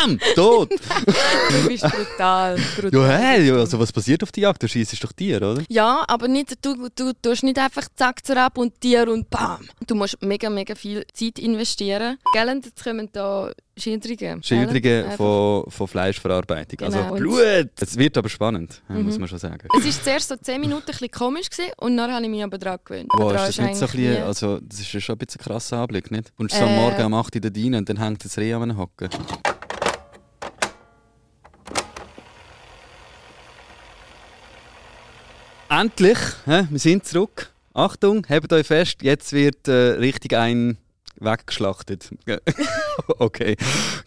BAM! Tot! Du bist brutal. brutal. ja, hey, also was passiert auf der Jagd? Du schießt doch Tier, oder? Ja, aber nicht, du, du tust nicht einfach zack zur ab und Tier und bam. Du musst mega, mega viel Zeit investieren. Gell, und jetzt kommen da Schilderungen. Schilderungen von, von Fleischverarbeitung. Genau. Also Blut! Es wird aber spannend, ja, muss man schon sagen. Es war zuerst so 10 Minuten ein bisschen komisch gewesen, und dann habe ich mich aber daran gewöhnt. Wow, ist das nicht so ein bisschen, also das ist schon ein bisschen ein krasser Anblick, nicht? Und du so am Äh. Morgen um 8 Uhr da rein und dann hängt das Reh an Hocken. Endlich, hä? wir sind zurück. Achtung, hebt euch fest, jetzt wird äh, richtig ein weggeschlachtet. okay,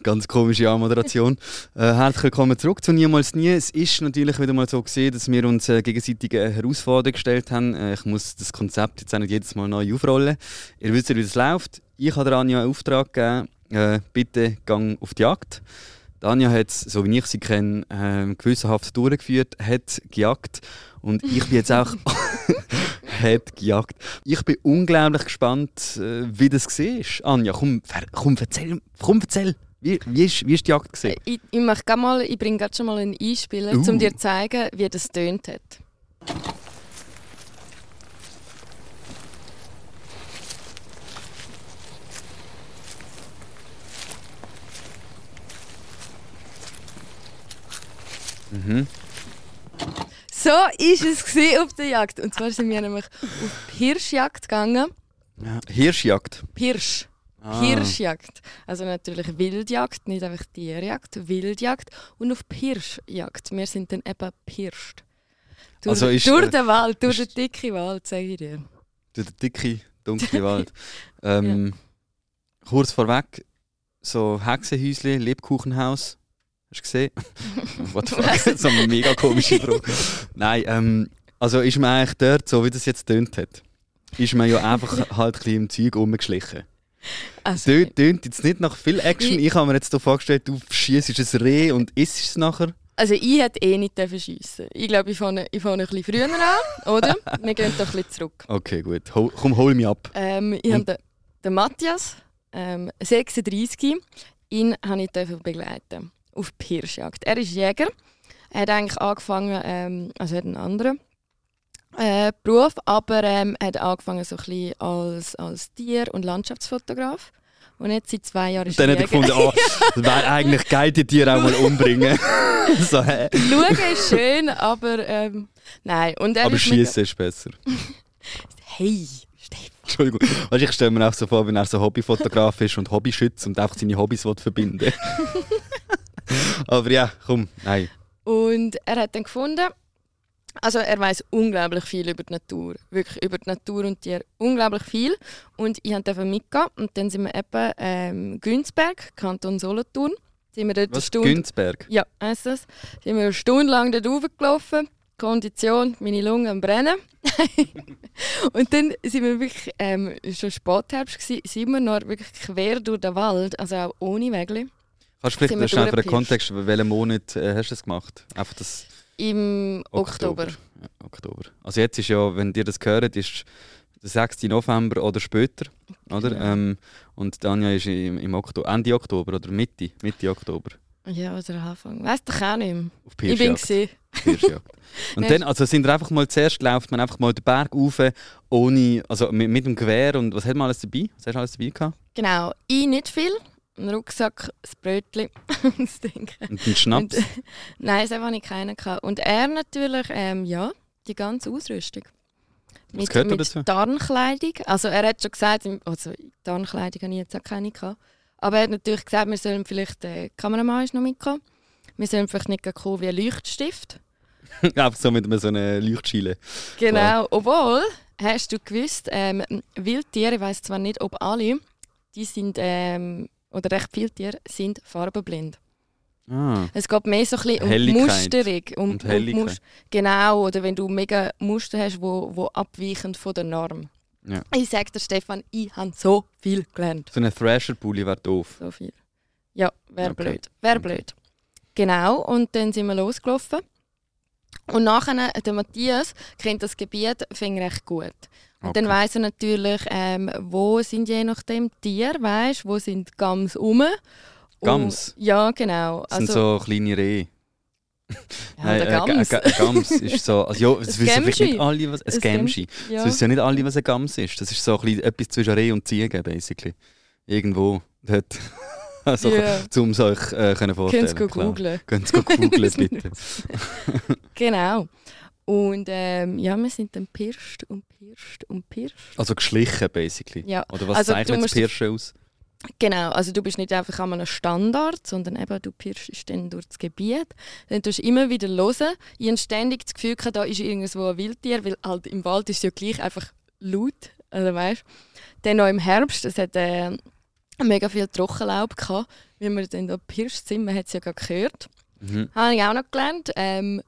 ganz komische Anmoderation. Äh, herzlich willkommen zurück zu Niemals Nie. Es ist natürlich wieder mal so gesehen, dass wir uns äh, gegenseitig eine gestellt haben. Äh, ich muss das Konzept jetzt auch nicht jedes Mal neu aufrollen. Ihr wisst ja, wie das läuft. Ich habe der Anja einen Auftrag gegeben, äh, bitte gang auf die Jagd. Anja hat es, so wie ich sie kenne, äh, gewissenhaft durchgeführt, hat gejagt. Und ich bin jetzt auch hat gejagt. Ich bin unglaublich gespannt, äh, wie das war. Anja, komm, komm, erzähl, komm, erzähl. Wie, wie, ist, wie ist die Jagd gesehen? Ich, ich, mal, ich bringe gerade schon mal einen Einspieler, Uh. um dir zu zeigen, wie das tönt hat. Mhm. So ist es auf der Jagd. Und zwar sind wir nämlich auf Hirschjagd gegangen. Ja. Hirschjagd. Hirsch. Ah. Hirschjagd. Also natürlich Wildjagd, nicht einfach Tierjagd, Wildjagd und auf Hirschjagd. Wir sind dann eben pirscht. Durch, Also ist, durch äh, den Wald, durch ist- den dicken Wald, sage ich dir. Durch den dicken, dunklen Wald. Ähm, Kurz vorweg, so Hexenhäusli, Lebkuchenhaus. Hast du gesehen? What the fuck? so eine mega komische Frage. Nein, ähm, also ist man eigentlich dort, so wie das jetzt tönt hat, ist man ja einfach halt ein bisschen im Zeug rumgeschlichen. Also, Tönt, tönt jetzt nicht nach viel Action. Ich- Ich habe mir jetzt hier vorgestellt, du schießt ein Reh und isst es nachher. also ich hätte eh nicht schiessen Ich glaube, ich fange, ich fange ein bisschen früher an, oder? Wir gehen doch ein bisschen zurück. Okay, gut. Hol, komm, hol mich ab. Ähm, ich habe den, den Matthias, ähm, 36, ihn habe ich begleiten auf die Hirschjagd. Er ist Jäger. Er hat eigentlich angefangen, ähm, also er hat einen anderen äh, Beruf, aber ähm, er hat angefangen so ein bisschen als, als Tier- und Landschaftsfotograf. Und jetzt seit zwei Jahren ist Dann hat er gefunden, oh, das wäre eigentlich geil, die Tiere auch mal umbringen. so, hä? Schauen ist schön, aber ähm, nein. Und er Aber Schießen ist besser. Hey, Stefan. Entschuldigung. Weißt, ich stelle mir auch so vor, wenn er so Hobbyfotograf ist und Hobbyschütz und einfach seine Hobbys will verbinden Aber ja, komm, nein. Und er hat dann gefunden, also er weiß unglaublich viel über die Natur, wirklich über die Natur und Tiere, unglaublich viel. Und ich durfte mitgehen und dann sind wir eben ähm, Günzberg, Kanton Solothurn, sind wir dort eine Was? Stunde, Günzberg? ja, heisst das, sind wir eine Stunde lang dort hochgelaufen. Kondition, meine Lungen am brennen. und dann sind wir wirklich, ähm, schon Spätherbst gewesen, sind wir noch wirklich quer durch den Wald, also auch ohne Wägli. Kannst du vielleicht schnell für den. Kontext, welchen Monat äh, hast du das gemacht? Einfach das Im Oktober. Ja, Oktober. Also jetzt ist ja, wenn ihr das hört, ist der 6. November oder später, oder? Genau. Ähm, und Tanja ist im, im Oktober, Ende Oktober oder Mitte, Mitte Oktober Ja, oder Anfang. Weißt du auch nicht mehr. auf Ich bin gesehen. Und dann, also sind wir einfach mal, zuerst läuft man einfach mal den Berg rauf, ohne, also mit, mit dem Gewehr und was hat man alles dabei? Was hast du alles dabei gehabt? Genau. Ich nicht viel. Ein Rucksack, das Brötchen, das Ding. Und einen Schnaps? Und, Nein, das habe ich keinen gehabt. Und er natürlich, ähm, ja, die ganze Ausrüstung. Was gehört da mit dazu? Tarnkleidung. Also er hat schon gesagt, also Tarnkleidung habe ich jetzt auch keine gehabt. Aber er hat natürlich gesagt, wir sollen vielleicht, der Kameramann ist noch mitkommen, wir sollen vielleicht nicht kommen wie ein Leuchtstift. einfach so mit so einer Leuchtschile. Genau, obwohl, hast du gewusst, ähm, Wildtiere, ich weiss zwar nicht, ob alle, die sind, ähm, oder recht viele Tiere, sind farbenblind. Ah. Es geht mehr so ein bisschen um Helligkeit Musterung. Um, und um Helligkeit. Mus- genau, oder wenn du mega Muster hast, wo, wo abweichen von der Norm. Ja. Ich sage dir, Stefan, ich habe so viel gelernt. So ein Thrasher-Pulli wäre doof. So viel. Ja, wäre Okay. blöd. Wäre Okay. blöd. Genau, und dann sind wir losgelaufen. Und nachher, äh, der Matthias kennt das Gebiet finde ich recht gut. Und Okay. dann weiss er natürlich, ähm, wo sind je nachdem Tiere, weißt, wo sind Gams rum. Gams? Und, ja, genau. Das sind Also, so kleine Rehe. ja, Nein, äh, Gams. Ga- Ga- Gams ist so. Also, ja, es Ein wissen vielleicht nicht alle, was. Ein Gemschi. ja. Es wissen ja nicht alle, was ein Gams ist. Das ist so ein bisschen etwas zwischen Reh und Ziege, basically. Irgendwo dort. Also, Ja. um es euch äh, können vorstellen Könnt ihr klar. googeln. Könnt ihr googeln, bitte. Genau. Und ähm, ja, wir sind dann pirscht und pirscht und pirscht. Also geschlichen, basically. Ja, Oder was Also, zeichnet das Pirschen aus? genau. Also du bist nicht einfach an einem Standard, sondern eben du pirschst dann durch das Gebiet. Dann tust du immer wieder hören. Ich habe ständig das Gefühl, da ist irgendwo ein Wildtier, weil halt im Wald ist es ja gleich einfach laut. Also weißt Dann noch im Herbst, es hat äh, mega viel Trockenlaub gehabt, wie wir dann da pirscht sind. Man hat es ja gerade gehört. Mhm. Habe ich auch noch gelernt. Ähm,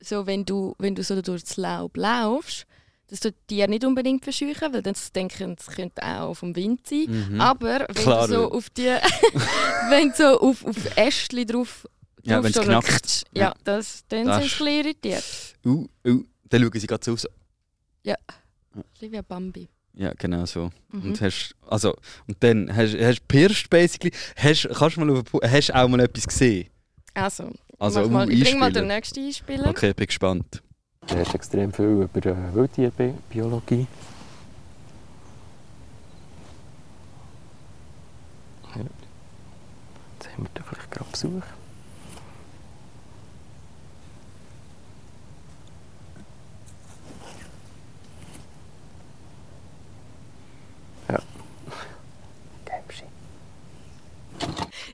so, wenn, du, wenn du so durch das Laub laufst, dass du Tiere nicht unbedingt verscheuchen, weil dann denken, es könnte auch vom Wind sein. Mhm. Aber wenn Klar, du so ja. auf die, wenn du so auf, auf Ästchen drauf, Ja, drauf knackt. Ja, Ja. das, dann Das sind sie ein bisschen irritiert. Uh, uh, dann schauen sie gerade so aus. Ein bisschen wie ein Bambi. Ja, genau so. Mhm. Und, hast, also, und dann hast du pirscht, basically. Hast, kannst du mal auf, hast du auch mal etwas gesehen? Also, Also, mach mal, ich bring mal den nächsten Einspieler. Okay, bin gespannt. Du lernst extrem viel über äh, Wildtierbiologie. Ja. Jetzt haben wir da vielleicht gerade Besuch. Ja. Gemschi.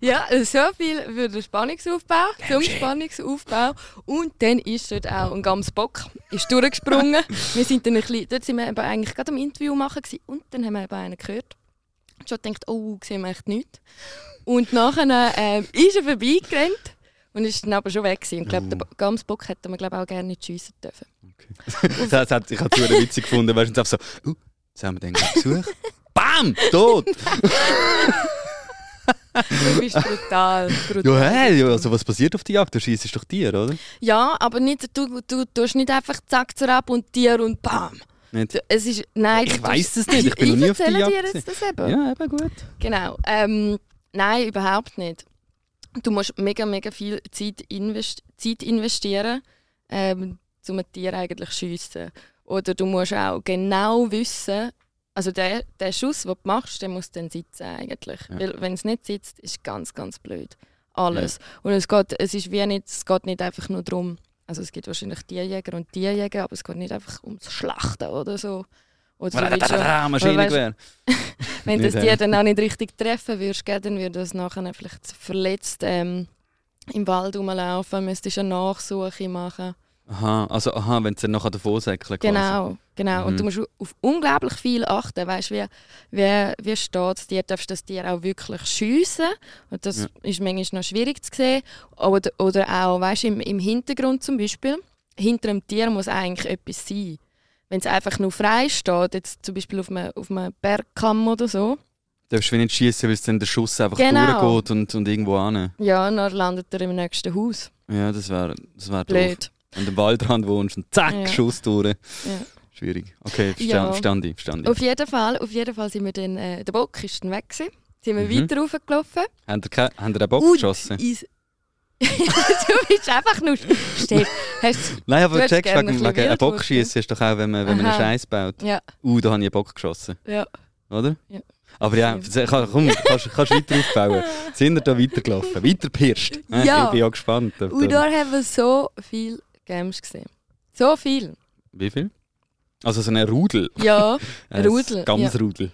Ja, so viel für den Spannungsaufbau, zum Spannungsaufbau. Und dann ist dort auch ein ganz Bock ist durchgesprungen. wir sind dann ein bisschen, dort sind wir eben eigentlich gerade am Interview machen gewesen. und dann haben wir eben einen gehört. Schon gedacht, oh, sehen wir echt nichts. Und nachher ähm, ist er vorbeigerannt und ist dann aber schon weg gewesen. Ich glaube, der Oh. Gamsbock hätte man glaube auch gerne nicht schiessen dürfen. das hat, ich habe es super witzig gefunden. Du, und einfach so, uh, jetzt haben wir den Besuch. Bam! Tot! Du bist brutal. brutal. Ja, hey, also was passiert auf der Jagd? Du schießt doch Tier, oder? Ja, aber nicht, du, du tust nicht einfach zack, zerab und Tier und bam. Nicht? Es ist, nein, Ich tust- es nicht, ich bin noch nie auf der erzähle Jagd dir jetzt das eben. Ja, eben gut. Genau. Ähm, nein, überhaupt nicht. Du musst mega, mega viel Zeit, invest Zeit investieren, ähm, um ein Tier eigentlich zu schiessen. Oder du musst auch genau wissen, also der, der Schuss, den du machst, der muss dann sitzen eigentlich. Ja. Weil wenn es nicht sitzt, ist ganz, ganz blöd. Alles. Und es geht, es ist wie nicht, es geht nicht einfach nur darum, also es gibt wahrscheinlich Tierjäger und Tierjäger, aber es geht nicht einfach ums Schlachten oder so. Oder du willst ja- Maschinengewehr. wenn das dir dann auch nicht richtig treffen würdest, dann würde das nachher vielleicht verletzt ähm, im Wald rumlaufen, müsstest du eine Nachsuche machen. Aha, also aha, wenn es dann nachher davor säckeln. Genau, genau. Und Mhm. du musst auf unglaublich viel achten, weißt wie, wie, wie steht es dir, darfst du das Tier auch wirklich schiessen und das Ja. ist manchmal noch schwierig zu sehen. Oder, oder auch, weißt im, im Hintergrund zum Beispiel, hinter dem Tier muss eigentlich etwas sein. Wenn es einfach nur frei steht, jetzt zum Beispiel auf einem, auf einem Bergkamm oder so, Du darfst wie nicht schießen, weil es dann der Schuss einfach Genau. durchgeht und, und irgendwo an. ja, dann landet er im nächsten Haus. Ja, das wäre das wär doof. Blöd. Wenn du am Waldrand wohnst und zack, Ja. Schuss durch. Ja. Schwierig. Okay, verstand, Ja. verstand ich. Verstand ich. Auf jeden Fall, auf jeden Fall sind wir dann, äh, der Bock ist dann weg gewesen. Sind wir Mhm. weiter raufgelaufen. Habt ihr, habt ihr den Bock Und geschossen? du bist einfach nur... Steff, hast Nein, aber du checkst, wegen, ein wegen einem Wildwurst, Bockschießen ist doch auch, wenn man, wenn man einen. Scheiß baut. Ja, Uh, da habe ich einen Bock geschossen. ja. Oder? Ja. Aber ja, komm, kannst, kannst weiter aufbauen. Sind wir da weitergelaufen? Weiter pirscht? Ja. Ich bin ja gespannt. Und da- haben wir so viele Games gesehen. So viel. Wie viel? Also so ein Rudel. Ja, Ein Rudel, Gamsrudel.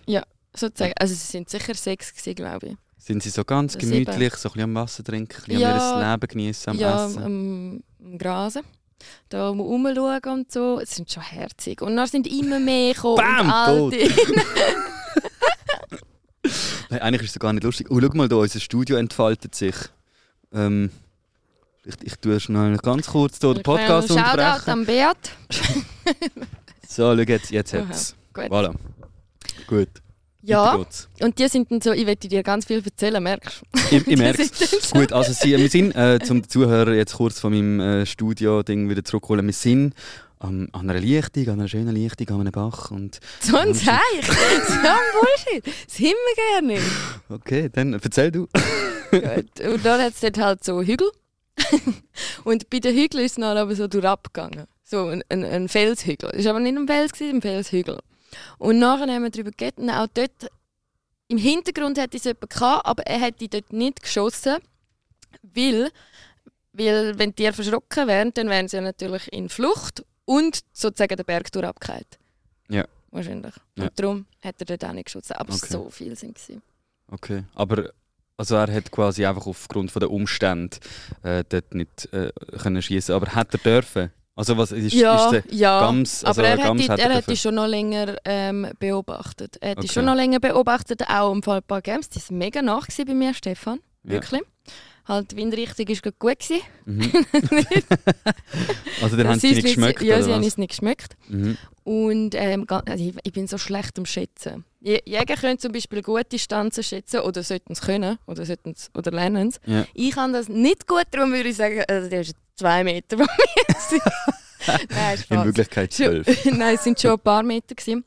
sozusagen. Also es sind sicher sechs gewesen, glaube ich. Sind sie so ganz gemütlich, so ein bisschen am Wasser trinken, ein bisschen Ja. am Leben genießen, am ja, Essen? am, am Grasen. Da rumschauen und so. Es sind schon herzig. Und dann sind immer mehr gekommen. Bam, alte. Nein, eigentlich ist es gar nicht lustig. Oh, schau mal da, unser Studio entfaltet sich. Ähm, ich, ich tue es noch ganz kurz hier den Podcast Shoutout unterbrechen. an Beat. So, schau jetzt, jetzt Aha, hat's. gut. Voilà. Gut, Ja, und die sind dann so, ich werde dir ganz viel erzählen, merkst du? Ich, ich merke so- Gut, also sie, wir sind, äh, zum Zuhörer jetzt kurz von meinem äh, Studio-Ding wieder zurückholen, wir sind am- an einer Lichtung, an einer schönen Lichtung, an einem Bach und So ein Zeich, so ein Bullshit. Das haben wir gerne. okay, dann erzähl du. Gut. Und dann hat es dort halt so Hügel. und bei den Hügeln ist es dann aber so durchgegangen. So ein, ein, ein Felshügel. Es war aber nicht ein Fels, es ein Felshügel. Und nachher haben wir darüber geredet und auch dort, im Hintergrund hätte es jemanden gehabt, aber er hätte dort nicht geschossen, weil, weil wenn die Tiere verschrocken wären, dann wären sie ja natürlich in Flucht und sozusagen den Berg durchgefallen. Ja. Wahrscheinlich. Ja. Und darum hat er dort auch nicht geschossen. Aber Okay. so viel sind sie. Okay. Aber also er hat quasi einfach aufgrund von der Umstände äh, dort nicht äh, können schießen, aber hat er dürfen? Also was ist, Ja, ist der ja. Gams, also aber er, Gams hätte, hat er er hätte schon noch länger ähm, beobachtet. Er hätte Okay. schon noch länger beobachtet, auch im Fall ein paar Games. Die waren mega nach bei mir, Stefan. Ja. Halt, die Windrichtung war gut. Gewesen. Mhm. also dann haben sie nicht geschmeckt Ja, sie haben es nicht geschmeckt. Mhm. Und ähm, also ich, ich bin so schlecht am Schätzen. Jä- Jäger können zum Beispiel gute Distanzen schätzen oder sollten es können oder, sollten's, oder lernen es. Ja. Ich kann das nicht gut, darum würde ich sagen, also der ist zwei Meter von mir. Nein, In. Wirklichkeit zwölf. Nein, es sind schon ein paar Meter. Gewesen,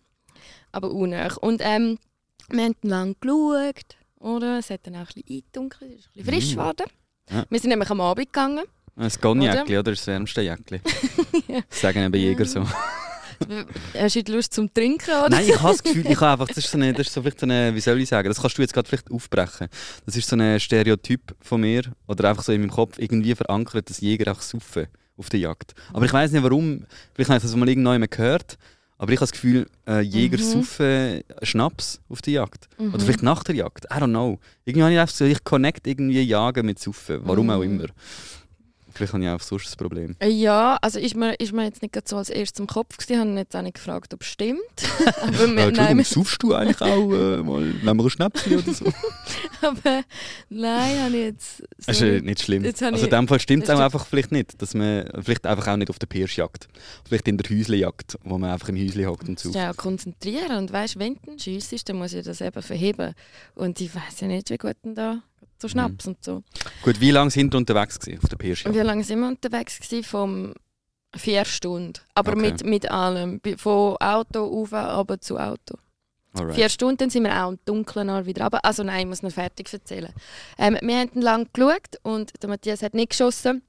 aber unnöch. Und ähm, wir haben lang geschaut, oder? Es hat dann auch ein bisschen eingedunkelt, es ist ein bisschen frisch Mm. geworden. Ja. Wir sind nämlich am Abend gegangen. Ein Gonjäckli, oder? Das wärmste Jäckli. Das sagen eben Jäger so. Hast du Lust zum Trinken? Oder? Nein, ich habe das Gefühl, ich habe einfach, das ist, so eine, das ist so vielleicht so eine, wie soll ich sagen, das kannst du jetzt gerade vielleicht aufbrechen. Das ist so ein Stereotyp von mir, oder einfach so in meinem Kopf irgendwie verankert, dass Jäger auch saufen auf der Jagd. Aber ich weiß nicht warum, vielleicht habe ich das mal irgendjemand gehört, aber ich habe das Gefühl, äh, Jäger Mhm. saufen Schnaps auf der Jagd. Mhm. Oder vielleicht nach der Jagd, I don't know. Irgendwie habe ich einfach so, ich connect irgendwie Jagen mit Saufen, warum auch Mhm. immer. Vielleicht habe ich auch sonst das Problem. Äh, Ja, also ist mir, ist mir jetzt nicht so als erstes im Kopf gewesen. Ich habe jetzt auch nicht gefragt, ob es stimmt. aber, Äh, wir, nein, Entschuldigung, wir, saufst du eigentlich auch äh, mal, nehmen wir einen Schnäpschen oder so? aber nein, habe ich jetzt so Das ist äh, nicht schlimm. Also in dem Fall stimmt es auch einfach vielleicht nicht, dass man vielleicht einfach auch nicht auf der Pirschjagd, vielleicht in der Häuslejagd, wo man einfach im Häusli hockt und dich auch konzentrieren. Und weißt, wenn du schiessest, dann muss ich das eben verheben. Und ich weiß ja nicht, wie gut denn da so Mhm. Schnaps und so. Gut, wie lange sind wir unterwegs gewesen auf der Pirschjagd? wie lange sind wir unterwegs gewesen? Vom vier Stunden. Aber Okay. mit, mit allem. Von Auto auf, aber zu Auto. Alright. Vier Stunden dann sind wir auch im Dunkeln noch wieder runter. Also nein, ich muss noch fertig erzählen. Ähm, wir haben lang geschaut und der Matthias hat nicht geschossen.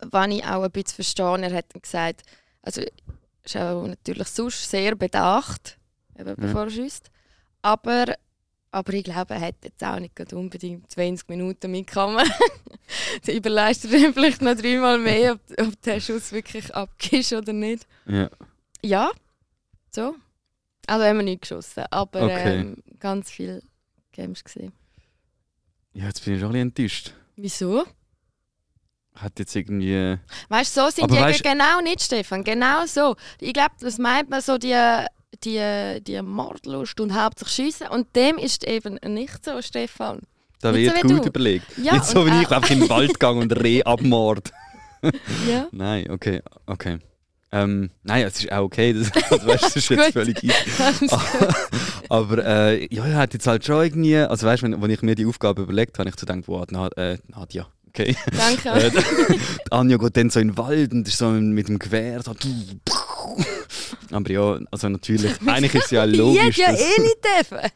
Was ich auch ein bisschen verstehe, er hat gesagt, also ist auch natürlich sonst sehr bedacht, eben, bevor er schießt. Aber, aber ich glaube, er hat jetzt auch nicht unbedingt 20 Minuten mit Kamera. da überleistet er vielleicht noch dreimal mehr, ob, ob der Schuss wirklich abgeht oder nicht. Ja. Ja, so. Also haben wir nicht geschossen, aber Okay. ähm, ganz viele Games gesehen. ja, jetzt bin ich schon ein bisschen enttäuscht. Wieso? Hat jetzt irgendwie... Weißt du, so sind Aber Jäger weisst- genau nicht, Stefan. Genau so. Ich glaube, das meint man so die, die, die Mordlust und hauptsächlich Schiessen. Und dem ist eben nicht so, Stefan. Da wird so gut du. überlegt. Ja, nicht so wie ich auch- einfach in den Wald gegangen und Reh abmord. Ja. Nein, okay, okay. Ähm, nein, es ist auch okay, das, also, weißt, das ist jetzt völlig easy. Aber äh, ja, er hat jetzt halt schon irgendwie, also weißt du, wenn, wenn ich mir die Aufgabe überlegt habe, habe ich so gedacht, wow, Nad, äh, Nadja, okay. Danke. äh, Anja geht dann so in den Wald und ist so mit dem Gewehr so. Aber ja, also natürlich, eigentlich ist es ja Ich logisch, ja dass, eh nicht dürfen.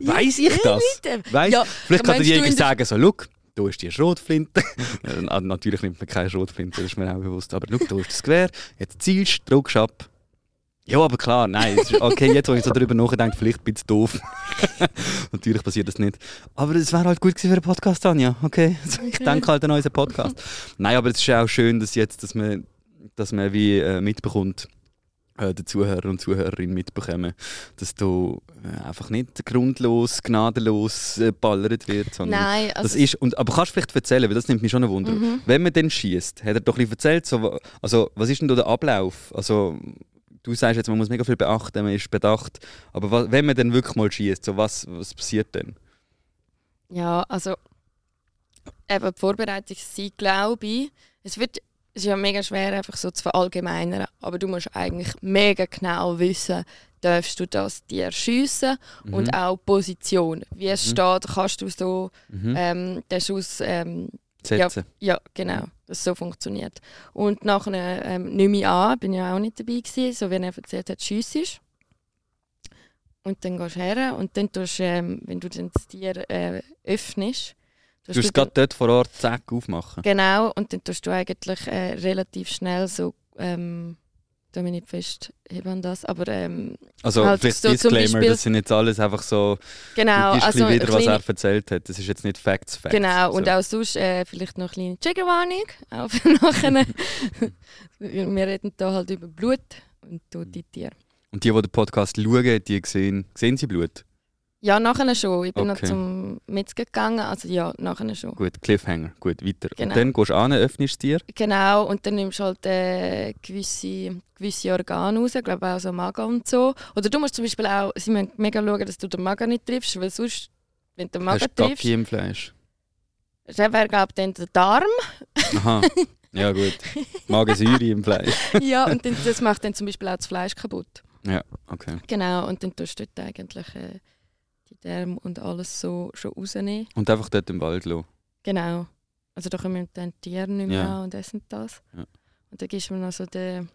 Weiss ich das? Nicht dürfen. Weißt, Ja, vielleicht kann in der- sagen, so, schau, da ist die Schrotflinte. Äh, na- Natürlich nimmt man keine Schrotflinte, das ist mir auch bewusst. Aber schau, da ist das Gewehr, jetzt zielst du, drückst ab. Ja, aber klar, nein, okay, jetzt, wo ich so darüber nachdenke, vielleicht ein bisschen doof. Natürlich passiert das nicht. Aber es wäre halt gut gewesen für einen Podcast, Anja. Okay, ich denke halt an unseren Podcast. nein, aber es ist auch schön, dass jetzt, dass man, dass man wie äh, mitbekommt, äh, die Zuhörer und Zuhörerinnen mitbekommen, dass da äh, einfach nicht grundlos, gnadenlos äh, ballert wird, sondern Nein, also das ist, und, aber kannst du vielleicht erzählen, weil das nimmt mich schon ein Wunder. Mhm. Wenn man dann schießt, hat er doch ein bisschen erzählt, so, also, was ist denn da der Ablauf? Also, du sagst jetzt, man muss mega viel beachten, man ist bedacht, aber wa- wenn man dann wirklich mal schießt, so, was, was passiert dann? Ja, also eben die Vorbereitungszeit, glaube ich, es wird es ist ja mega schwer, einfach so zu verallgemeinern, aber du musst eigentlich mega genau wissen, darfst du das Tier schiessen und Mhm. auch Position. Wie es Mhm. steht, kannst du so Mhm. ähm, den Schuss, ähm, Setzen. ja genau, dass es so funktioniert. Und nachher ähm, nehme ich an, bin ja auch nicht dabei gewesen, so wie er erzählt hat, schiessest. Und dann gehst du her und dann tust ähm, wenn du dann das Tier äh, öffnest, Du musst es gerade dort vor Ort zack aufmachen. Genau, und dann tust du eigentlich äh, relativ schnell so, ähm, da bin ich festheben an das, aber ähm, Also Halt vielleicht so Disclaimer, Beispiel- das sind jetzt alles einfach so, genau, du also wieder, was er erzählt hat. Das ist jetzt nicht Facts, Facts. Genau, und so. auch sonst äh, vielleicht noch eine kleine Triggerwarnung. Auch für nachher. Wir reden hier halt über Blut und tote Tiere. Und die, die den Podcast schauen, die sehen, sehen sie Blut? Ja, nachher schon. Ich bin Okay. noch zum Metzger gegangen, also ja, nachher schon. Gut, Cliffhanger, gut, weiter. Genau. Und dann gehst du an, öffnest das Tier. Genau, und dann nimmst du halt äh, gewisse, gewisse Organe raus, ich glaube auch so Magen und so. Oder du musst zum Beispiel auch, sie müssen mega schauen, dass du den Magen nicht triffst, weil sonst, wenn du den Magen Hast triffst, Gacki im Fleisch? dann wäre glaube ich dann der Darm. Aha, ja gut. Magensäure im Fleisch. ja, und dann, das macht dann zum Beispiel auch das Fleisch kaputt. Ja, okay. Genau, und dann tust du dort eigentlich äh, Därme und alles so schon rausnehmen. Und einfach dort im Wald lassen. Genau. Also da kommen dann die Tiere nicht mehr Ja. an und essen das. Ja. Und dann gibst du mir noch so den,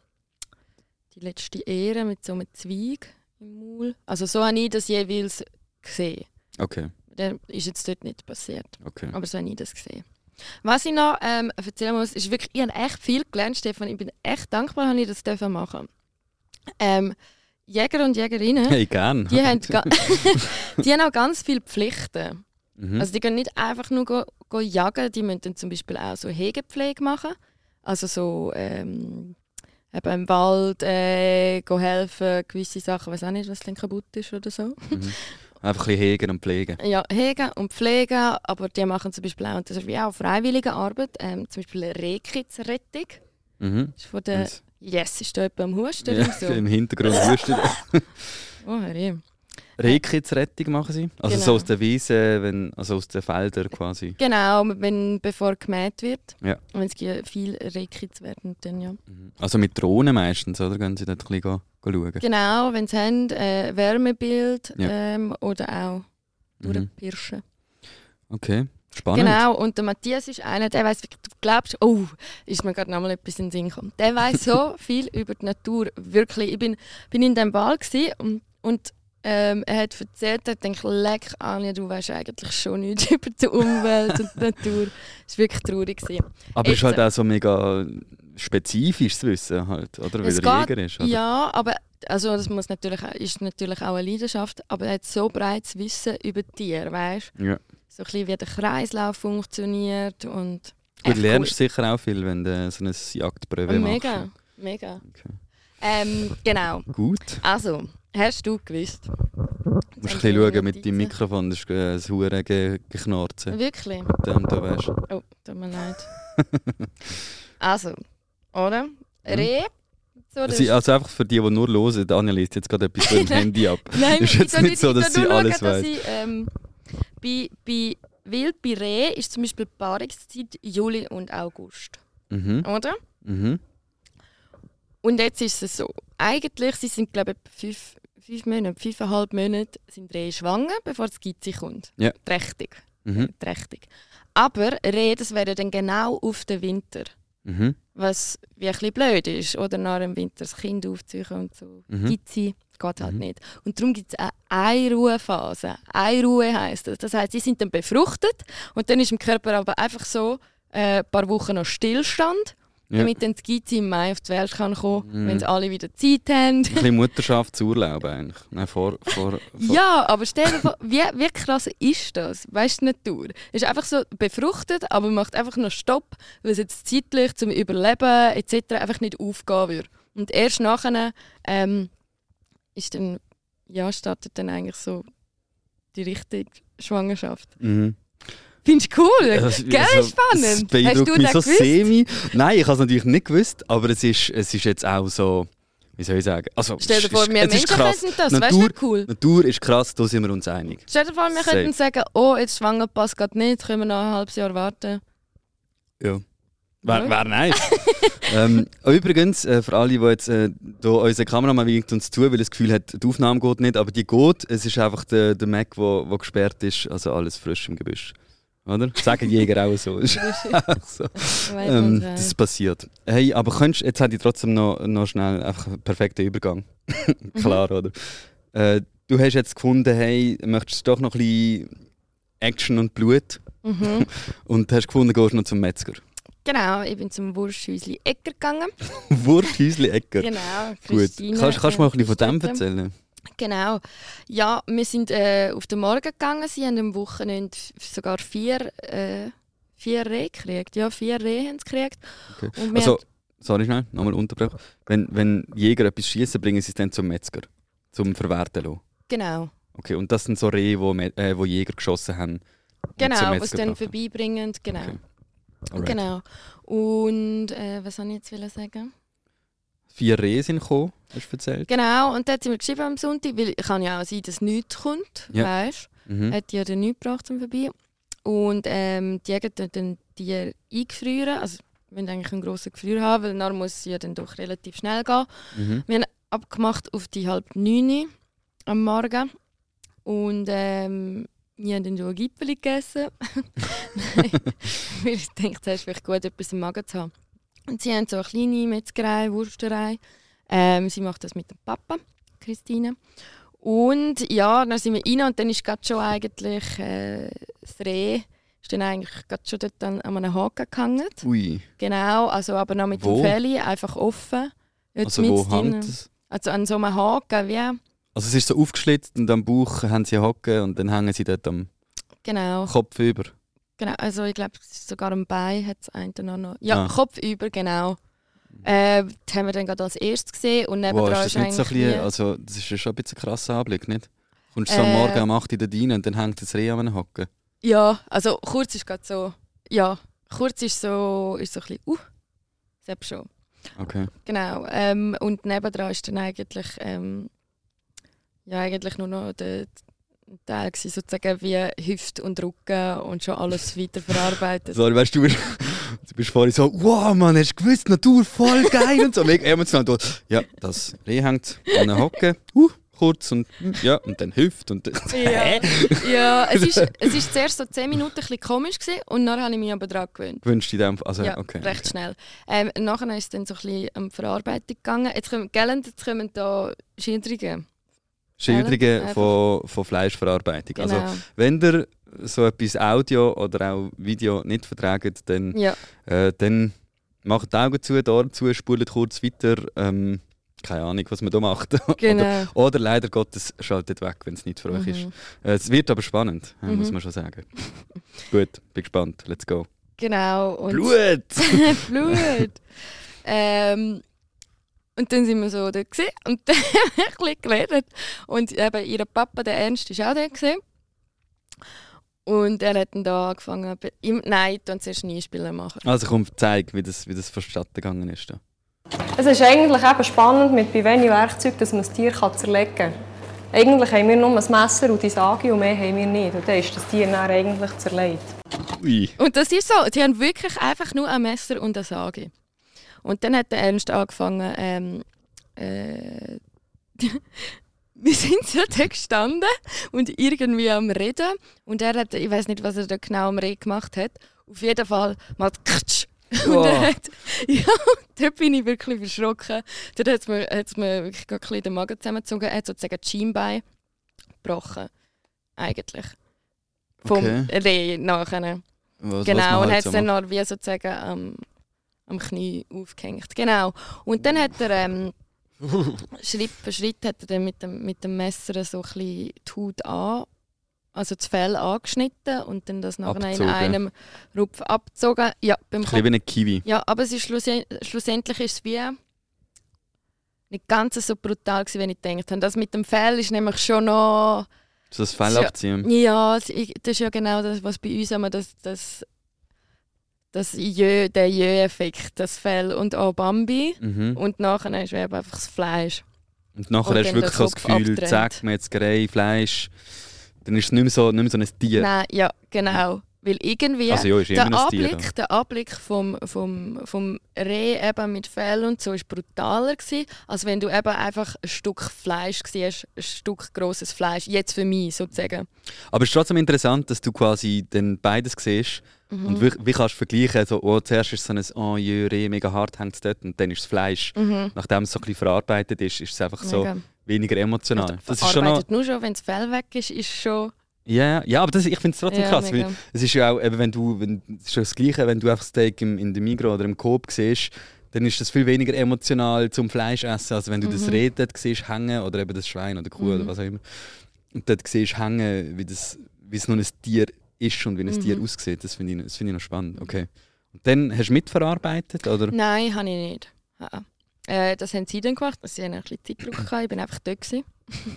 die letzte Ehre mit so einem Zweig im Maul. Also so habe ich das jeweils gesehen. Okay, Das ist jetzt dort nicht passiert. okay. Aber so habe ich das gesehen. Was ich noch ähm, erzählen muss, ist wirklich, ich habe echt viel gelernt, Stefan. Ich bin echt dankbar, dass ich das machen ähm, Jäger und Jägerinnen, Hey, gern. die haben, die haben auch ganz viele Pflichten. Mhm. Also die können nicht einfach nur go, go jagen, die müssen dann zum Beispiel auch so Hegepflege machen. Also so ähm, eben im Wald äh, go helfen, gewisse Sachen, weiß auch nicht, was dann kaputt ist oder so. mhm. Einfach ein bisschen hegen und pflegen. Ja, hegen und pflegen, aber die machen zum Beispiel auch, und das ist wie auch freiwillige Arbeit, ähm, zum Beispiel Rehkitzrettung. Mhm. Ist von der, Nice. Yes, ist da jemand am Husten Ja, so? Im Hintergrund husten. Oh, Herr. Rehkitzrettung machen sie. Also Genau. so aus der Wiese, wenn, also aus den Feldern quasi. Genau, wenn, bevor gemäht wird. Ja. Wenn es viel Rehkitz werden, dann ja. Mhm. Also mit Drohnen meistens, oder? Gehen sie dort ein bisschen schauen. Genau, wenn sie haben, äh, Wärmebild Ja. ähm, oder auch Mhm. durchpirschen. Okay, spannend. Genau, und der Matthias ist einer, der weiß, du glaubst, oh, ist mir gerade nochmal etwas in den Sinn gekommen. Der weiß so viel über die Natur, wirklich. Ich bin, bin in dem Wald gsi und, und ähm, er hat erzählt, er denkt, leck Anja, du weißt eigentlich schon nichts über die Umwelt und die Natur. Es war wirklich traurig. Gewesen. Aber es ist halt auch so mega spezifisches Wissen halt, oder? Weil Es er Jäger ist, oder? Ja, aber also das muss natürlich, ist natürlich auch eine Leidenschaft, aber er hat so breites Wissen über Tiere, weißt Ja. So ein bisschen, wie der Kreislauf funktioniert und Du echt lernst sicher auch viel, wenn du so ein Jagdprüfe cool. machst. Mega, mega. Okay. Ähm, genau. Gut. Also, hast du gewusst? Du musst ein bisschen schauen mit deinem Mikrofon, das ist äh, das Hure ge geknarzen. Wirklich? Dem da weißt du. Oh, tut mir leid. also, oder? Reh. So, also einfach für die, die nur hören, Anja liest jetzt gerade etwas von dem Handy ab. Nein, ist ich jetzt nicht so, dass sie alles weiss. ich, ähm, bei, bei Wild bei Reh ist zum Beispiel Paarungszeit Juli und August. Mhm. Oder? Mhm. Und jetzt ist es so. Eigentlich, sie sind glaube ich fünf, fünf Monate, fünfeinhalb Monate sind Rehe schwanger, bevor das Gizzi kommt. Ja. Trächtig. Mhm. Trächtig. Aber Rehe, das wäre dann genau auf den Winter. Mhm. Was wie ein bisschen blöd ist. Oder nach dem Winter das Kind aufziehen und so. Mhm. Gizzi geht halt Mhm. nicht. Und darum gibt es eine Einruhephase. Einruhe heisst das. Das heisst, sie sind dann befruchtet und dann ist im Körper aber einfach so äh, ein paar Wochen noch Stillstand, Ja. damit dann das Gizzi im Mai auf die Welt kann kommen Mhm. wenn sie alle wieder Zeit haben. Ein bisschen Mutterschaftsurlaub eigentlich. Nein, vor, vor, vor. Ja, aber stell dir vor, wie, wie krass ist das? Weißt du, die Natur? Ist einfach so befruchtet, aber macht einfach noch Stopp, weil es jetzt zeitlich zum Überleben etc. einfach nicht aufgehen würde. Und erst nachher ähm, ist dann, ja, startet dann eigentlich so die richtige Schwangerschaft. Mhm. Findest du cool? Das- Gell, also, spannend. Das Hast du mich so gewusst? semi. Nein, ich habe es natürlich nicht gewusst, aber es ist, es ist jetzt auch so, wie soll ich sagen? Also, Stell dir es vor, ist, wir Menschen könnten das. Weißt du, Natur, nicht cool? Natur ist krass, da sind wir uns einig. Stell dir vor, wir Safe. könnten sagen, oh, jetzt schwanger passt gerade nicht, können wir noch ein halbes Jahr warten. Ja. Wäre wär nice. ähm, übrigens, äh, für alle, die jetzt äh, da unsere Kameramann winkt uns zu, weil das Gefühl hat, die Aufnahme geht nicht, aber die geht. Es ist einfach der, der Mac, der gesperrt ist, also alles frisch im Gebüsch. Oder? Sagen Jäger auch so. So. Ähm, das passiert. Hey, aber könntest, jetzt hätte ich trotzdem noch, noch schnell einfach einen perfekten Übergang. Klar, oder? Äh, du hast jetzt gefunden, hey, möchtest du doch noch ein bisschen Action und Blut? Mhm. Und hast gefunden, gehst noch zum Metzger. Genau, ich bin zum Wursthäusli Ecker gegangen. Wursthäusli Ecker. Genau, Gut. Christine, Kannst, kannst du mal ein bisschen von dem erzählen? Genau. Ja, wir sind äh, auf den Morgen gegangen. Sie haben am Wochenende sogar vier, äh, vier Rehe gekriegt. Ja, vier Rehe haben sie gekriegt. Okay. Also, sorry schnell, nochmal unterbrechen. Wenn, wenn Jäger etwas schießen, bringen sie es dann zum Metzger. Zum Verwerten lassen. genau. Okay, und das sind so Rehe, wo, äh, wo Jäger geschossen haben. Genau, was dann vorbeibringen. Genau. Okay. Alright. Genau. Und äh, was soll ich jetzt sagen? Vier Rehe sind gekommen, hast du erzählt. Genau, und dann hat sie mir geschrieben am Sonntag, weil kann ja auch sein, dass nichts kommt, Ja. weißt Mhm. Hat die ja dann nichts gebracht zum Vorbei. Und ähm, die Jäger dann die eingefrieren, also wir wollen eigentlich einen grossen Gefrier haben, weil dann muss sie ja dann doch relativ schnell gehen. Mhm. Wir haben abgemacht auf die halb neun am Morgen und ähm, wir haben dann schon ein Gipfeli gegessen. Weil ich dachte, es ist vielleicht gut, etwas im Magen zu haben. Und sie haben so eine kleine Metzgerei, Wursterei. Ähm, sie macht das mit dem Papa, Christine. Und ja, dann sind wir rein und dann ist gerade schon eigentlich äh, das Reh ist dann eigentlich gerade schon dort an, an einem Haken gehangen. Ui, Genau, also aber noch mit Wo? dem Fell einfach offen. Jetzt also wo hängt es? Also an so einem Haken, wie Also es ist so aufgeschlitzt und am Bauch haben sie Hocken und dann hängen sie dort am genau. Kopf über. Genau. Also ich glaube, sogar am Bein hat es einen noch. noch- Ja, Ah. Kopf über, genau. Äh, das haben wir dann gerade als erstes gesehen und Wow, nebendran ist das nicht so bisschen, also das ist ja schon ein bisschen ein krasser Anblick, nicht? Kommst du so am Äh. Morgen um 8 Uhr da rein und dann hängt das Reh an einem Hocken. Ja, also kurz ist gerade so. Ja, kurz ist so, ist so ein bisschen, uh, selbst schon. Okay. Genau. Ähm, und nebendran ist dann eigentlich, ähm, ja, eigentlich nur noch der Teil gewesen, sozusagen wie Hüfte und Rücken und schon alles weiterverarbeitet. Sorry, weißt du, du bist, du bist vorhin so, wow, Mann, hast du gewusst, Natur voll geil und so, mega emotional. Ja, das Reh hängt an einer Hocke, uh, kurz und ja, und dann Hüft und Ja, ja es, ist, es ist zuerst so 10 Minuten ein bisschen komisch gewesen, und dann habe ich mich aber daran gewöhnt. wünschst du dir einfach, also Ja, okay. recht okay. schnell. Ähm, nachher ist es dann so ein bisschen um Verarbeitung gegangen. Jetzt kommen, gell, jetzt kommen da Schilderungen. Schilderungen von, von Fleischverarbeitung. Genau. Also wenn ihr so etwas Audio oder auch Video nicht vertragt, dann, ja, äh, dann macht die Augen zu, die Ohren zu, spult kurz weiter. Ähm, keine Ahnung, was man da macht. oder, genau. oder leider Gottes schaltet weg, wenn es nicht für euch ist. Mhm. Äh, es wird aber spannend, äh, muss Mhm. man schon sagen. Gut, bin gespannt. Let's go. Genau. Und Blut! Blut. ähm, und dann sind wir so dort gewesen, und dann haben wir ein bisschen geredet. Und eben ihr Papa, der Ernst, ist auch dort. Gewesen. Und er hat dann da angefangen, bei ihm, nein, dann zuerst Einspieler machen. Also komm, zeig, wie das, wie das vonstatten gegangen ist. Da. Es ist eigentlich eben spannend, mit wie wenig Werkzeug dass man das Tier kann zerlegen kann. Eigentlich haben wir nur ein Messer und die Sage und mehr haben wir nicht. Und dann ist das Tier dann eigentlich zerlegt. Ui. Und das ist so, die haben wirklich einfach nur ein Messer und eine Sage. Und dann hat der Ernst angefangen, ähm, äh, wir sind so da gestanden und irgendwie am Reden. Und er hat, ich weiß nicht, was er da genau am Reden gemacht hat. Auf jeden Fall mal Ktsch. Und Oh. er hat, ja, da bin ich wirklich verschrocken. Dort hat es mir, hat's mir wirklich gerade ein bisschen den Magen zusammengezogen. Er hat sozusagen das Schienbein gebrochen. Eigentlich. Vom Okay. Reh nachher. Was, was Genau, man und halt hat es dann noch wie sozusagen am, am Knie aufgehängt. Genau. Und dann hat er ähm, Schritt für Schritt hat er dann mit dem, mit dem Messer so ein die Haut an, also das Fell angeschnitten und dann das nachher in einem Rupf abgezogen. Ja, beim Ein Kopf. wie ein Kiwi. Ja, aber es ist schlussend, schlussendlich ist es wie nicht ganz so brutal gewesen, wie ich gedacht habe. Das mit dem Fell ist nämlich schon noch So das Fell abziehen. ja, das ist ja genau das, was bei uns immer das, das, das Jö, der Jö-Effekt, das Fell und auch Bambi. Mhm. Und nachher ist einfach das Fleisch. Und nachher Und hast du wirklich so das Gefühl, abtrennt. zack, Metzgerei, Fleisch. Dann ist es nicht mehr so, nicht mehr so ein Tier. Nein, ja, genau. Weil irgendwie Also ja, der ein Tier. Anblick, der Anblick vom, vom, vom Reh eben mit Fell und so ist brutaler gewesen, als wenn du eben einfach ein Stück Fleisch siehst, ein Stück grosses Fleisch. Jetzt für mich sozusagen. Aber es ist trotzdem interessant, dass du quasi dann beides siehst. Mhm. Und wie, wie kannst du vergleichen, so, oh, zuerst ist so ein «Oh, jö, mega hart hängt es dort» und dann ist das Fleisch. Mhm. Nachdem es so ein bisschen verarbeitet ist, ist es einfach so Mega. weniger emotional. Das ist schon noch, nur schon, wenn das Fell weg ist, ist schon Ja, ja, aber das, ich finde es trotzdem Ja, krass, mega. weil es ist ja auch, eben, wenn du, wenn, es ist ja das Gleiche, wenn du einfach Steak im, in der Migros oder im Coop siehst, dann ist das viel weniger emotional zum Fleisch essen, als wenn du das Mhm. Reh dort siehst hängen oder eben das Schwein oder Kuh oder Mhm. was auch immer. Und dort siehst hängen, wie, das, wie es noch ein Tier ist und wie ein Tier Mhm. aussieht. Das finde ich, das finde ich noch spannend. Okay. Und dann hast du mitverarbeitet, oder? Nein, habe ich nicht. Ah, ah. Äh, das haben sie dann gemacht. Sie haben ein bisschen Zeitdruck gehabt. Ich bin einfach dort. Gewesen.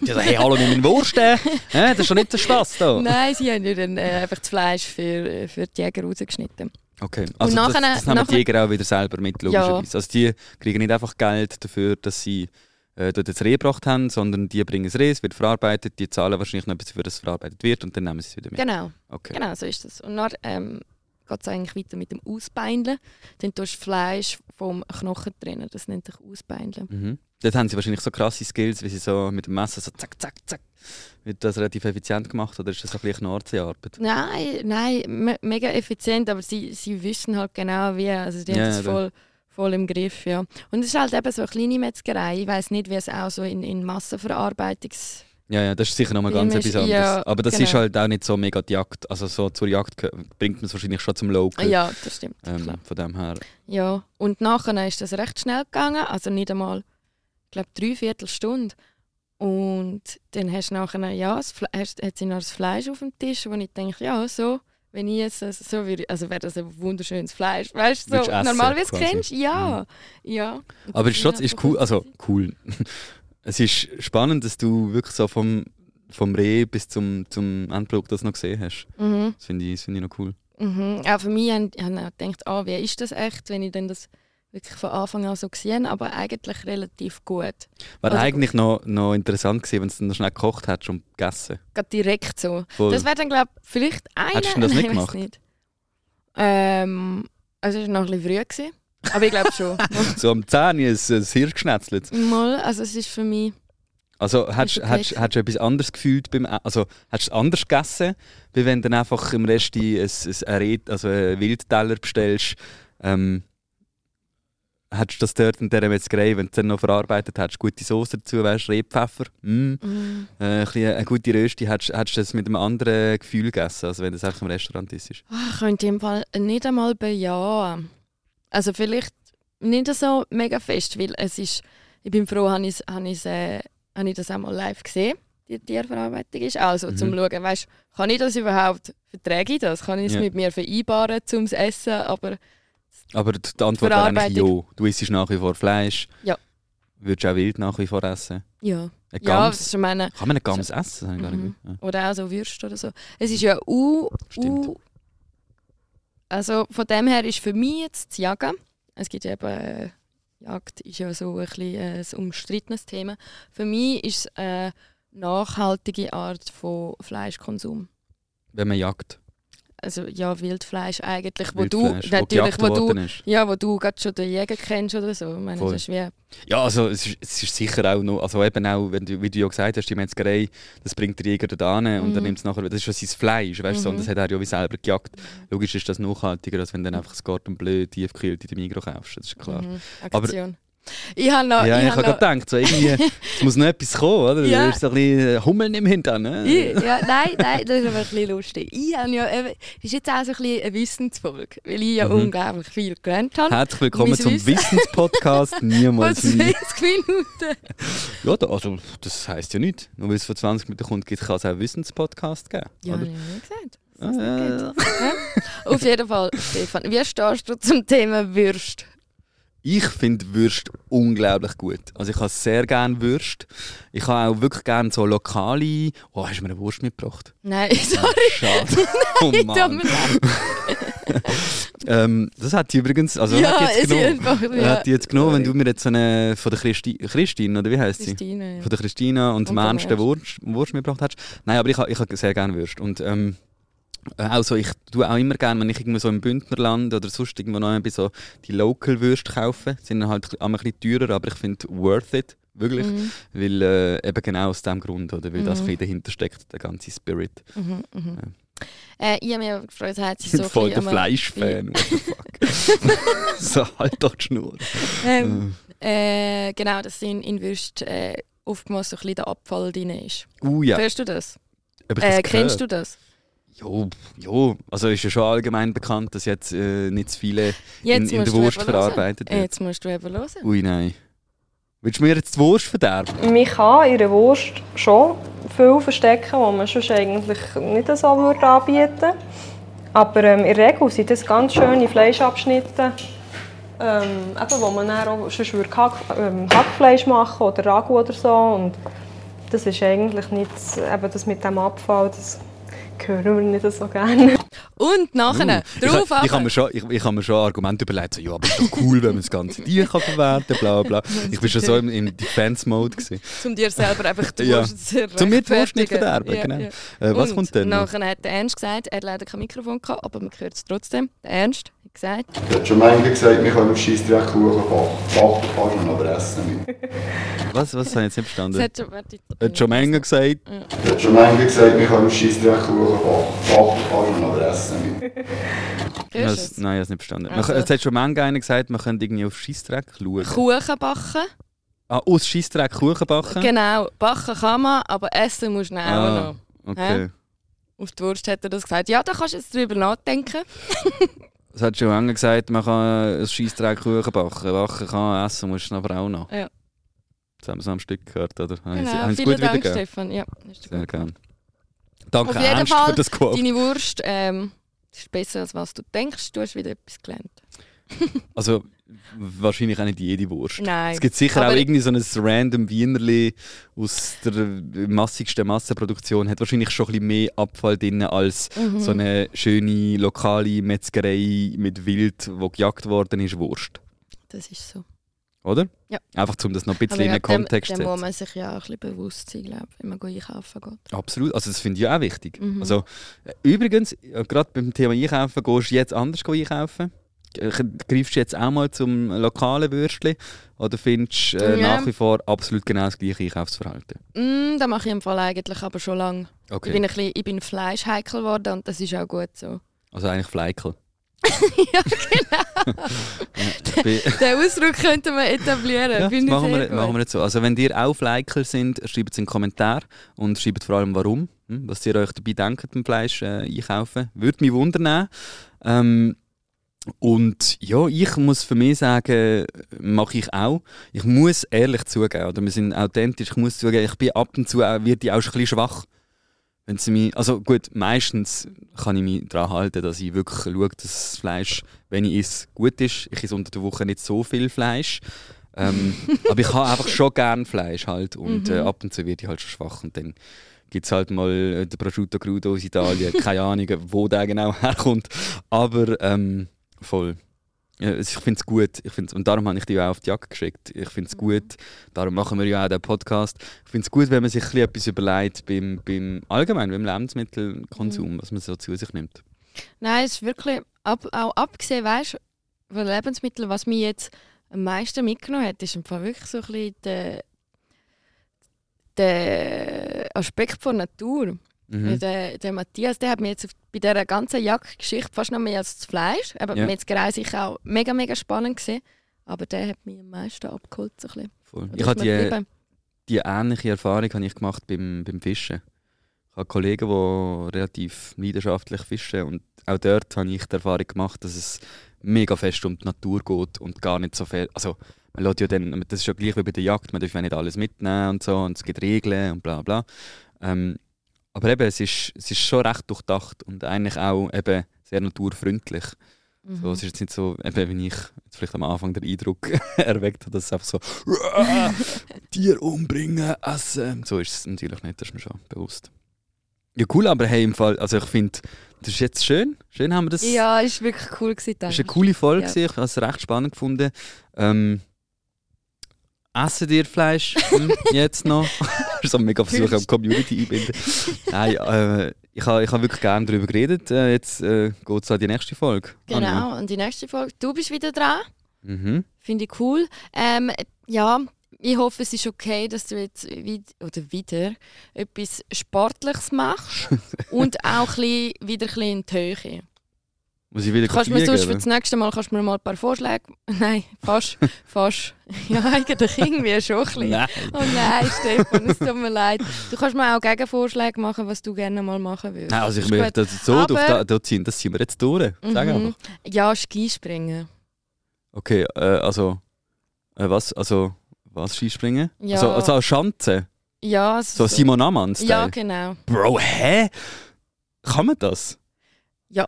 Die so, hey, hallo, nimm meinen Wurst, äh. Das ist doch nicht der Spaß da. Nein, sie haben ja dann äh, einfach das Fleisch für, für die Jäger rausgeschnitten. Okay, also das, nachher- das die nachher- Jäger auch wieder selber mit, logischerweise. Also die kriegen nicht einfach Geld dafür, dass sie äh, dort das Reh gebracht haben, sondern die bringen das Reh, es wird verarbeitet, die zahlen wahrscheinlich noch etwas dafür, dass es verarbeitet wird und dann nehmen sie es wieder mit. Genau, Okay. genau, so ist das. Und dann ähm, geht es eigentlich weiter mit dem Ausbeindeln. Dann tust du das Fleisch vom Knochen trennen. Das nennt sich Ausbeindeln. Mhm. Dort haben sie wahrscheinlich so krasse Skills, wie sie so mit dem Messer so zack, zack, zack. Wird das relativ effizient gemacht oder ist das ein bisschen Nordseearbeit? Nein, nein, me mega effizient, aber sie, sie wissen halt genau wie. Also die Ja, haben das ja, da- voll, im Griff, ja. Und es ist halt eben so eine kleine Metzgerei. Ich weiß nicht, wie es auch so in, in Massenverarbeitungs... Ja, ja, das ist sicher nochmal ganz etwas anderes. ja, Aber das genau. ist halt auch nicht so mega die Jagd. Also so zur Jagd bringt man es wahrscheinlich schon zum Local. Ja, das stimmt. ähm, von dem her. Ja, und nachher ist das recht schnell gegangen, also nicht einmal, ich glaube, drei Viertelstunde. Und dann hast du nachher, ja, hast, hat sie noch das Fleisch auf dem Tisch, wo ich denke, ja, so, wenn ich jetzt, das- so würde, also wäre das ein wunderschönes Fleisch, weißt so, du normalerweise quasi. kennst du, ja, ja. Aber es ist trotzdem ist Ja, cool, also cool. es ist spannend, dass du wirklich so vom, vom Reh bis zum, zum Endprodukt das noch gesehen hast. Mhm, Das finde ich, das finde ich noch cool. mhm. Auch für mich habe ich auch gedacht, ah, wie ist das echt, wenn ich dann das wirklich von Anfang an so gesehen aber eigentlich relativ gut. Wäre Also- eigentlich noch, noch interessant gewesen, wenn du dann noch schnell gekocht hättest und gegessen. Gerade direkt so. Voll. Das wäre dann, glaube ich, vielleicht einer. Hättest du das nicht Nein, ich weiss gemacht? Nicht. Ähm, also es war noch ein bisschen früh. Gewesen. Aber ich glaube schon. so am 10 Uhr ein, Hirn geschnetzelt. Mal, also es ist für mich... Also hättest Ist du etwas anderes gefühlt beim Also hättest du es anders gegessen, wie wenn du dann einfach im Rest ein, ein, ein, also einen Wildteller bestellst. Ähm, hättest du das dort in dieser Metzgerei, wenn du es dann noch verarbeitet hättest, gute Soße dazu, weißt, Rebpfeffer, mm, Mm, äh, ein bisschen eine gute Rösti, hättest, hättest du das mit einem anderen Gefühl gegessen, als wenn du es einfach im Restaurant isst. ah, ich könnte im Fall nicht einmal bejahen. Also vielleicht nicht so mega fest, weil es ist... Ich bin froh, habe ich, habe ich, äh, habe ich das einmal live gesehen, die Tierverarbeitung ist. Also zum Mhm. Schauen, weißt, kann ich das überhaupt, verträge ich das? Kann ich es Ja. mit mir vereinbaren zum Essen? Aber Aber die Antwort wäre eigentlich ja. Du isst nach wie vor Fleisch. Ja. Würdest du auch Wild nach wie vor essen? ja, Eine ja, Gams? ich meine, Kann man eine Gams essen? Gar nicht Mhm. gewusst. Oder auch so Würste oder so. Es ist ja u, u Also von dem her ist für mich jetzt das Jagen, es gibt ja eben, äh, Jagd ist ja so ein, bisschen, äh, ein umstrittenes Thema. Für mich ist es eine nachhaltige Art von Fleischkonsum. Wenn man jagt. Also ja, Wildfleisch eigentlich, wo Wildfleisch, du wo natürlich, gejagt wo du, ist. ja, wo du gerade schon den Jäger kennst oder so. Ich meine, Voll. das ist wie, Ja, also es ist, es ist sicher auch noch, also eben auch, wenn du, wie du ja gesagt hast, die Metzgerei, das bringt der Jäger da hin und Mhm. dann nimmt es nachher, das ist schon sein Fleisch, weißt du, so, und Mhm. das hat er ja wie selber gejagt. Logisch ist das nachhaltiger, als wenn du dann einfach das Garten blöd tiefgekühlt in der Migros kaufst, das ist klar. mhm, Aber-. Ich habe noch, ja, ich, ich habe habe gerade gedacht, so irgendwie, es muss noch etwas kommen, oder? Ja. Du hast so ein bisschen Hummeln im Hintern, ne? Ich, ja, nein, nein, das ist aber ein bisschen lustig. Ich habe ja das ist jetzt auch so ein bisschen eine Wissensfolge, weil ich ja Mhm. unglaublich viel gelernt habe. Herzlich willkommen Mein zum Wissen- Wissenspodcast, niemals nie. 20 Minuten. Ja, da, also, das heisst ja nicht. Nur weil es vor 20 Minuten kommt, kann es auch einen Wissenspodcast geben. Ja, oder? habe ich ja gesagt. Ah, ja. Ja? Auf jeden Fall, Stefan, wie stehst du zum Thema Würst? Ich finde Würst unglaublich gut. Also ich habe sehr gerne Würst. Ich habe auch wirklich gerne so lokale... Oh, hast du mir eine Wurst mitgebracht? Nein, sorry, Schade. Oh Mann. Ähm, das hat sie übrigens... Also ja, hat die jetzt genommen. einfach, Ja. Hat die jetzt genommen, wenn du mir jetzt eine von der Christi Christine, oder wie heißt sie? Christine, ja. Von der Christina und, Und dem Ernst. Wurst, Wurst mitgebracht hast. Nein, aber ich, ich habe sehr gerne Würst. Und ähm, äh, also ich tue auch immer gerne, wenn ich irgendwo so im Bündnerland oder sonst irgendwo noch bei so die Local Würste kaufe, sind dann halt ein bisschen teurer, aber ich finde worth it, wirklich. Mhm, Weil äh, eben genau aus dem Grund, oder? Weil das Mhm. ein bisschen dahinter steckt, der ganze Spirit. mhm, mhm. Äh, ich habe mich aber gefreut, hat Ich sie bin so voll der Fleischfan, what the fuck. so, halt doch die Schnur. Ähm, äh, genau, dass in, in Würst äh, oftmals so ein bisschen der Abfall drin ist. Uh ja, Hörst du das? Äh, das kennst du das? Jo, jo, also ist ja schon allgemein bekannt, dass jetzt äh, nicht zu viele in, Jetzt in der Wurst verarbeitet wird. Jetzt musst du eben hören. Ui, nein. Willst du mir jetzt die Wurst verderben? Man kann in der Wurst schon viel verstecken, was man sonst eigentlich nicht so würde anbieten würde. Aber ähm, in der Regel sind das ganz schöne Fleischabschnitte, ähm, eben, wo man dann auch sonst würde Hack, ähm, Hackfleisch machen oder Ragu oder so. Und das ist eigentlich nicht, eben das mit dem Abfall, das hören wir nicht so gerne. Und nachher, Uh, drauf ich, ich, habe mir schon, ich, ich habe mir schon Argumente überlegt, so, ja, aber ist doch cool, wenn man das ganze Tier kann verwerten kann, bla bla. Ich war schon so im, im Defense-Mode. gewesen. um dir selber einfach die Ja. Zu Zum mir die Wurst nicht verderben, Ja, genau. ja. Äh, was Und kommt denn noch? Nachher hat der Ernst gesagt, er hat leider kein Mikrofon gehabt, aber man hört es trotzdem. Der Ernst hat gesagt, Ich habe schon manchmal gesagt, wir können Scheissdreck Kuchen backen. Backen aber essen nicht. Was, was habe ich jetzt nicht verstanden? hat schon, Hat schon Menge gesagt, Ich habe schon manchmal gesagt, wir können Scheissdreck Kuchen backen. Backen aber essen du Das, nein, ich habe es nicht verstanden. Also- Man, es hat schon manchmal einer gesagt, man könnte irgendwie auf Scheissdreck schauen. Kuchen backen. Ah, aus Scheissdreck Kuchen backen? Genau, backen kann man, aber essen musst du dann auch Ah, noch. okay. Auf die Wurst hat er das gesagt. Ja, da kannst du jetzt drüber nachdenken. Es hat schon lange gesagt, man kann ein Scheissdreck Kuchen backen. Backen kann, essen musst du aber auch noch. Ja. Das haben wir so am Stück gehört, oder? Genau, habe ich es vielen gut Dank, wiedergegeben? Stefan. Ja, hast du Sehr gut gerne. Danke Auf jeden Ernst Fall, für das Quote. Deine Wurst ähm, ist besser, als was du denkst. Du hast wieder etwas gelernt. Also wahrscheinlich auch nicht jede Wurst. Nein. Es gibt sicher Aber- auch irgendwie so ein random Wienerli aus der massigsten Massenproduktion, hat wahrscheinlich schon ein bisschen mehr Abfall drin als Mhm. so eine schöne lokale Metzgerei mit Wild, wo gejagt worden ist, Wurst. Das ist so. Oder? Ja. Einfach um das noch ein bisschen in den Kontext zu dem muss setzen. man sich ja auch ein bisschen bewusst sein, glaub, wenn man einkaufen geht. Absolut, also das finde ich auch wichtig. Mhm. Also, äh, übrigens, äh, gerade beim Thema Einkaufen, gehst du jetzt anders einkaufen? Greifst du jetzt auch mal zum lokalen Würstchen? Oder findest du äh, Ja. nach wie vor absolut genau das gleiche Einkaufsverhalten? Mm, das mache ich im Fall eigentlich aber schon lange. Okay. Ich bin, ein bisschen, ich bin Fleischheikel geworden und das ist auch gut so. Also eigentlich Fleikel. ja, genau. Den Ausdruck könnten wir etablieren. ja, das machen, wir, gut. machen wir jetzt so. Also wenn ihr auch Fleikel sind, schreibt es in den Kommentar und schreibt vor allem warum, hm, was ihr euch dabei denkt beim Fleisch äh, einkaufen. Würde mich wundern. Ähm, und ja, ich muss für mich sagen, mache ich auch. Ich muss ehrlich zugeben, oder wir sind authentisch, ich muss zugeben, ich bin ab und zu auch, werde ich auch ein bisschen schwach. Wenn sie mich, also gut, meistens kann ich mich daran halten, dass ich wirklich schaue, dass das Fleisch, wenn ich esse, gut ist. Ich esse unter der Woche nicht so viel Fleisch. Ähm, aber ich habe einfach schon gern Fleisch halt. Und äh, Mhm. ab und zu werde ich halt schon schwach. Und dann gibt es halt mal äh, den Prosciutto Crudo aus Italien. Keine Ahnung, wo der genau herkommt. Aber ähm, voll. Ich finde es gut. Ich find's, und darum habe ich die auch auf die Jacke geschickt. Ich finde es gut. Darum machen wir ja auch den Podcast. Ich finde es gut, wenn man sich ein bisschen etwas überlegt beim, beim allgemein beim Lebensmittelkonsum, was man so zu sich nimmt. Nein, es ist wirklich, ab, auch abgesehen, weißt von Lebensmitteln, was mich jetzt am meisten mitgenommen hat, ist im Fall wirklich so ein bisschen der, der Aspekt von Natur. Mhm. Der, der Matthias, der hat mir jetzt bei dieser ganzen Jagdgeschichte fast noch mehr als das Fleisch, aber Ja. Metzgerei sicher auch mega, mega spannend gesehen. Aber der hat mich am meisten abgeholt. So ein bisschen. Ich habe die, die ähnliche Erfahrung habe ich gemacht beim, beim Fischen. Ich habe Kollegen, die relativ leidenschaftlich fischen und auch dort habe ich die Erfahrung gemacht, dass es mega fest um die Natur geht und gar nicht so viel. Also man lässt ja dann, das ist ja gleich wie bei der Jagd, man darf ja nicht alles mitnehmen und so und es gibt Regeln und bla bla. Ähm, aber eben, es ist, es ist schon recht durchdacht und eigentlich auch eben sehr naturfreundlich. Mhm. So, es ist jetzt nicht so, eben, wenn ich jetzt vielleicht am Anfang den Eindruck erweckt habe, dass es einfach so Tier umbringen, essen. So ist es natürlich nicht, das ist mir schon bewusst. Ja, cool, aber hey, im Fall, also ich finde, das ist jetzt schön. Schön haben wir das. Ja, es war wirklich cool. Gewesen, Das war eine coole Folge, Ja. ich habe es recht spannend gefunden. Ähm, essen dir Fleisch hm, jetzt noch? so mega Versuch, am Community einbinden. Nein, äh, ich habe ich ha wirklich gerne darüber geredet. Äh, jetzt äh, geht es an die nächste Folge. Genau, und die nächste Folge, du bist wieder dran. Mhm. Finde ich cool. Ähm, ja, ich hoffe, es ist okay, dass du jetzt wi oder wieder etwas Sportliches machst und auch ein bisschen, wieder ein bisschen in die Höhe. Muss ich wieder Kannst du mir sonst für das nächste Mal kannst mir mal ein paar Vorschläge... Nein, fast. fast. Ja, eigentlich irgendwie schon ein bisschen. Nein. Oh nein, Stefan, es tut mir leid. Du kannst mir auch Gegenvorschläge machen, was du gerne mal machen würdest. Nein, also ich möchte das so Aber- da, da ziehen, das ziehen wir jetzt durch. Sag Mhm. einfach. Ja, Skispringen. Okay, äh, also, äh, was, also, was Skispringen? Ja. Also, also als Schanze? Ja, So Simon Ammann-Style? Ja, genau. Bro, hä? Kann man das? Ja.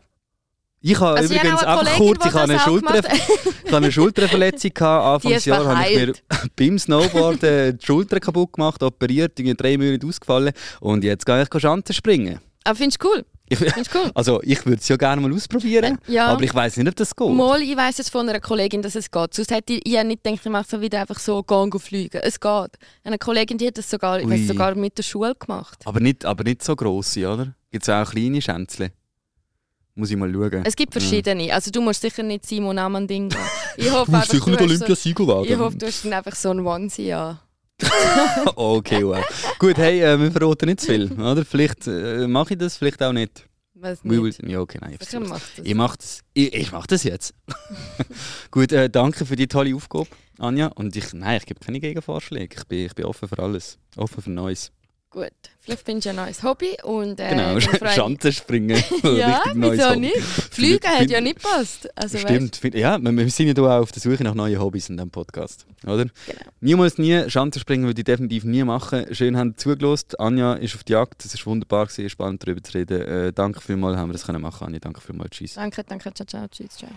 Ich habe Also habe übrigens auch eine einfach kurz, ich habe eine, Schulter, ich habe eine Schulterverletzung gehabt. Ist Anfangsjahr habe ich mir beim Snowboarden die Schulter kaputt gemacht, operiert, irgendwie drei Monate ausgefallen und jetzt gehe ich Schanze springen. Aber findest du cool? Ich, cool? also ich würde es ja gerne mal ausprobieren, Äh, ja. aber ich weiß nicht, ob das geht. Mal, ich weiss jetzt von einer Kollegin, dass es geht. Sonst hätte ich, ich nicht gedacht, ich mache so wieder einfach so gehen und fliegen. Es geht. Eine Kollegin, die hat das sogar, ich weiss, sogar mit der Schule gemacht. Aber nicht, aber nicht so grosse, oder? Gibt es auch kleine Schänzle? Muss ich mal schauen. Es gibt verschiedene. Also du musst sicher nicht Simon Amann Ding gehen. Ich hoffe Du musst sicher nicht hast so, Olympiasieger werden. ich hoffe, du hast dann einfach so ein Onesie an. okay, wow. Gut, hey, äh, wir verraten nicht zu viel, oder? Vielleicht äh, mache ich das, vielleicht auch nicht. We nicht. will, ja, okay, nein. Ich, macht das. ich mache das. Ich, ich mache das jetzt. Gut, äh, danke für die tolle Aufgabe, Anja. Und ich, nein, ich gebe keine Gegenvorschläge. Ich bin, ich bin offen für alles. Offen für Neues. Gut. Vielleicht findest du ein neues Hobby und äh, genau, Schanzen springen. Ja, wieso nicht? Fliegen hat ja nicht gepasst. Also, Stimmt, find, ja, wir, wir sind ja auch auf der Suche nach neuen Hobbys in diesem Podcast, oder? Genau. Niemals nie, Schanzenspringen würde ich definitiv nie machen. Schön haben zugelost. Anja ist auf die Jagd, es war wunderbar, gewesen, spannend darüber zu reden. Äh, danke vielmals, haben wir das können machen, Anja. Danke vielmals, tschüss. Danke, danke, ciao, ciao, tschüss, ciao.